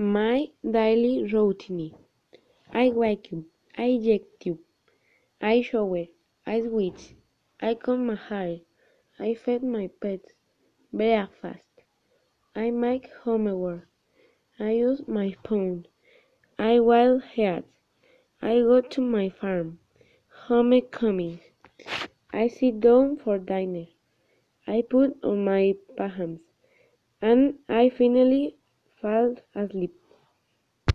My daily routine. I wake up, I get up, I shower, I switch, I comb my hair, I feed my pets breakfast, I make homework, I use my phone, I wild heat, I go to my farm, homecoming, I sit down for dinner, I put on my pajamas, and I finally fall asleep.